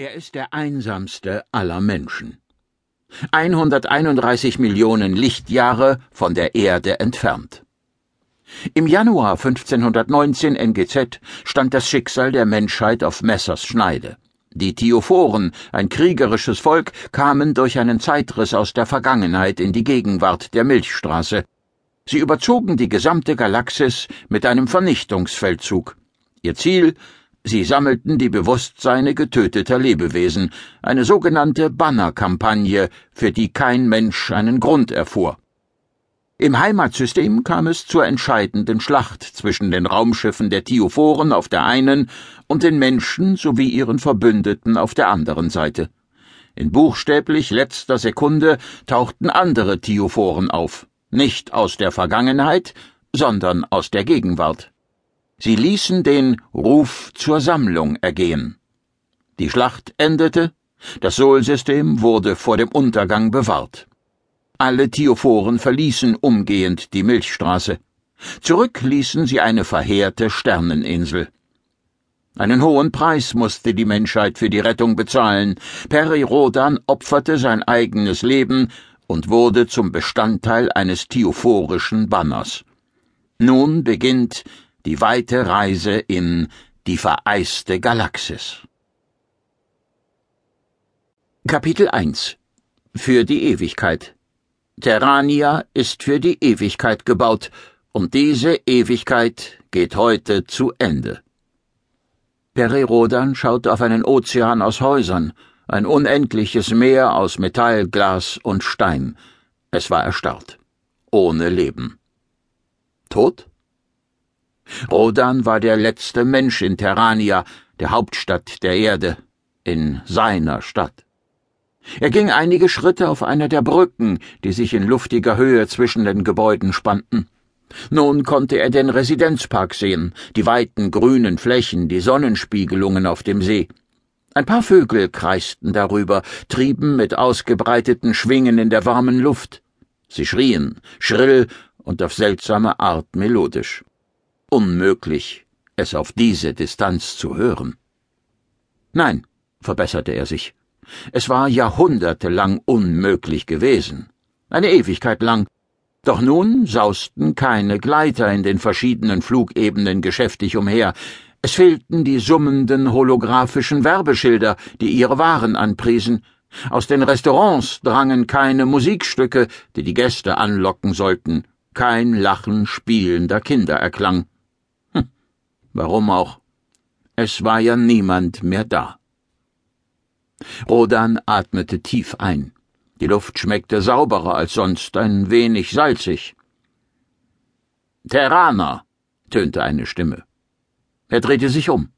Er ist der einsamste aller Menschen. 131 Millionen Lichtjahre von der Erde entfernt. Im Januar 1519 NGZ stand das Schicksal der Menschheit auf Messers Schneide. Die Thiophoren, ein kriegerisches Volk, kamen durch einen Zeitriss aus der Vergangenheit in die Gegenwart der Milchstraße. Sie überzogen die gesamte Galaxis mit einem Vernichtungsfeldzug. Ihr Ziel Sie sammelten die Bewusstseine getöteter Lebewesen, eine sogenannte Bannerkampagne, für die kein Mensch einen Grund erfuhr. Im Heimatsystem kam es zur entscheidenden Schlacht zwischen den Raumschiffen der Thiophoren auf der einen und den Menschen sowie ihren Verbündeten auf der anderen Seite. In buchstäblich letzter Sekunde tauchten andere Thiophoren auf, nicht aus der Vergangenheit, sondern aus der Gegenwart. Sie ließen den Ruf zur Sammlung ergehen. Die Schlacht endete, das Sol-System wurde vor dem Untergang bewahrt. Alle Thiophoren verließen umgehend die Milchstraße. Zurück ließen sie eine verheerte Sterneninsel. Einen hohen Preis musste die Menschheit für die Rettung bezahlen. Peri Rodan opferte sein eigenes Leben und wurde zum Bestandteil eines thiophorischen Banners. Nun beginnt die weite Reise in die vereiste Galaxis. Kapitel 1 Für die Ewigkeit Terrania ist für die Ewigkeit gebaut, und diese Ewigkeit geht heute zu Ende. Perirodan schaut auf einen Ozean aus Häusern, ein unendliches Meer aus Metall, Glas und Stein. Es war erstarrt, ohne Leben. Tot? Rodan war der letzte Mensch in Terrania, der Hauptstadt der Erde, in seiner Stadt. Er ging einige Schritte auf einer der Brücken, die sich in luftiger Höhe zwischen den Gebäuden spannten. Nun konnte er den Residenzpark sehen, die weiten grünen Flächen, die Sonnenspiegelungen auf dem See. Ein paar Vögel kreisten darüber, trieben mit ausgebreiteten Schwingen in der warmen Luft. Sie schrien, schrill und auf seltsame Art melodisch. Unmöglich, es auf diese Distanz zu hören. Nein, verbesserte er sich. Es war jahrhundertelang unmöglich gewesen. Eine Ewigkeit lang. Doch nun sausten keine Gleiter in den verschiedenen Flugebenen geschäftig umher. Es fehlten die summenden holographischen Werbeschilder, die ihre Waren anpriesen. Aus den Restaurants drangen keine Musikstücke, die die Gäste anlocken sollten. Kein Lachen spielender Kinder erklang. Warum auch? Es war ja niemand mehr da. Rodan atmete tief ein. Die Luft schmeckte sauberer als sonst, ein wenig salzig. Terraner, tönte eine Stimme. Er drehte sich um.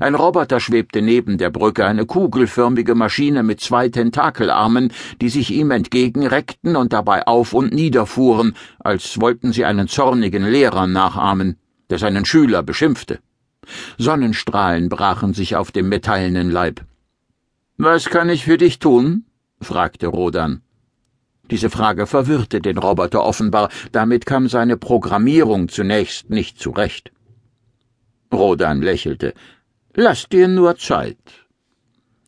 Ein Roboter schwebte neben der Brücke, eine kugelförmige Maschine mit zwei Tentakelarmen, die sich ihm entgegenreckten und dabei auf und nieder fuhren, als wollten sie einen zornigen Lehrer nachahmen der seinen Schüler beschimpfte. Sonnenstrahlen brachen sich auf dem metallenen Leib. Was kann ich für dich tun? fragte Rodan. Diese Frage verwirrte den Roboter offenbar, damit kam seine Programmierung zunächst nicht zurecht. Rodan lächelte. Lass dir nur Zeit.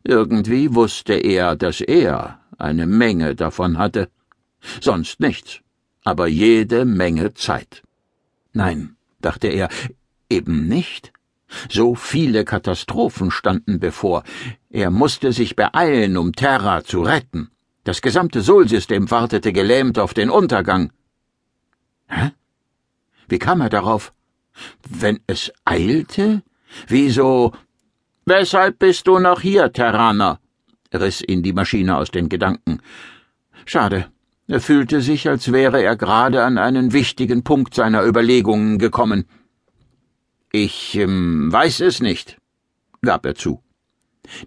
Irgendwie wusste er, dass er eine Menge davon hatte. Sonst nichts, aber jede Menge Zeit. Nein, dachte er, eben nicht. So viele Katastrophen standen bevor. Er musste sich beeilen, um Terra zu retten. Das gesamte Solsystem wartete gelähmt auf den Untergang. Hä? Wie kam er darauf? Wenn es eilte? Wieso? Weshalb bist du noch hier, Terraner? riss ihn die Maschine aus den Gedanken. Schade. Er fühlte sich, als wäre er gerade an einen wichtigen Punkt seiner Überlegungen gekommen. Ich ähm, weiß es nicht, gab er zu.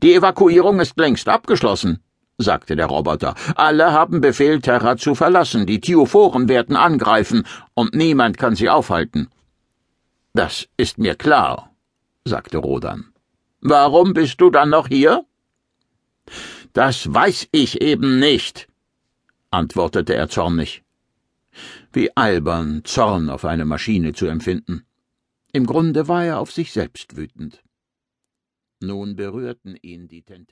Die Evakuierung ist längst abgeschlossen, sagte der Roboter. Alle haben Befehl, Terra zu verlassen. Die Thiophoren werden angreifen, und niemand kann sie aufhalten. Das ist mir klar, sagte Rodan. Warum bist du dann noch hier? Das weiß ich eben nicht, antwortete er zornig. Wie albern, Zorn auf eine Maschine zu empfinden. Im Grunde war er auf sich selbst wütend. Nun berührten ihn die Tentakel.